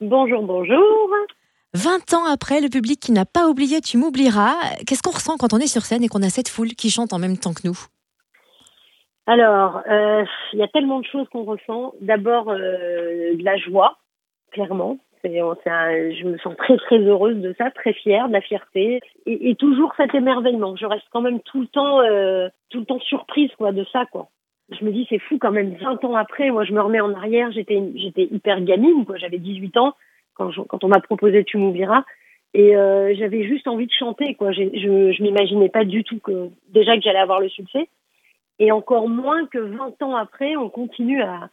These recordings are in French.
Bonjour, bonjour. 20 ans après, le public qui n'a pas oublié Tu m'oublieras, qu'est-ce qu'on ressent quand on est sur scène et qu'on a cette foule qui chante en même temps que nous Alors, euh, il y a tellement de choses qu'on ressent. D'abord, euh, de la joie, clairement. On- un- je me sens très très heureuse de ça, très fière, de la fierté, et, et toujours cet émerveillement. Je reste quand même tout le temps, euh, tout le temps surprise quoi de ça quoi. Je me dis c'est fou quand même 20 ans après. Moi je me remets en arrière. J'étais j'étais hyper gamine quoi. J'avais 18 ans quand je- quand on m'a proposé Tu m'oublieras. Et euh, j'avais juste envie de chanter quoi. Je je m'imaginais pas du tout que déjà que j'allais avoir le succès, et encore moins que 20 ans après on continue à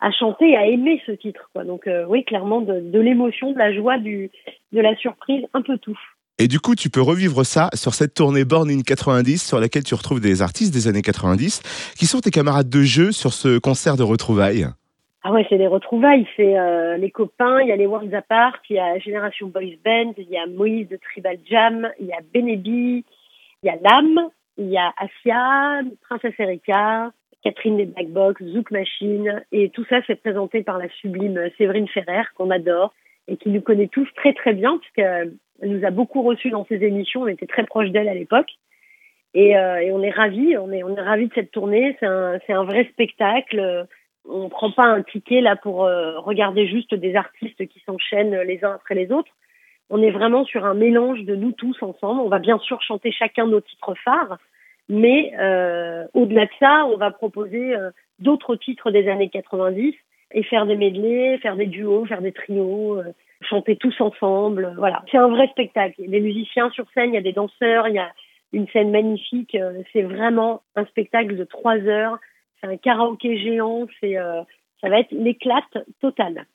à chanter, à aimer ce titre. Quoi. Donc euh, oui, clairement, de, de l'émotion, de la joie, du, de la surprise, un peu tout. Et du coup, tu peux revivre ça sur cette tournée Born in 90 sur laquelle tu retrouves des artistes des années 90 qui sont tes camarades de jeu sur ce concert de retrouvailles? Ah ouais, c'est des retrouvailles, c'est euh, les copains, il y a les Worlds Apart, il y a Génération Boys Band, il y a Moïse de Tribal Jam, il y a Benebi, il y a Lame, il y a Asia, Princesse Erika, Catherine des Black Box, Zouk Machine, et tout ça c'est présenté par la sublime Séverine Ferrer, qu'on adore, et qui nous connaît tous très très bien, puisqu'elle nous a beaucoup reçus dans ses émissions, on était très proches d'elle à l'époque. Et, euh, et on est ravis, on est, on est ravis de cette tournée, c'est un, un vrai spectacle on prend pas un ticket là pour euh, regarder juste des artistes qui s'enchaînent les uns après les autres. On est vraiment sur un mélange de nous tous ensemble. On va bien sûr chanter chacun nos titres phares, mais euh, au-delà de ça, on va proposer euh, d'autres titres des années 90 et faire des medleys, faire des duos, faire des trios, euh, chanter tous ensemble. Voilà, c'est un vrai spectacle. Il y a des musiciens sur scène, il y a des danseurs, il y a une scène magnifique. Euh, C'est vraiment un spectacle de trois heures c'est un karaoké géant, c'est euh, ça va être l'éclate totale.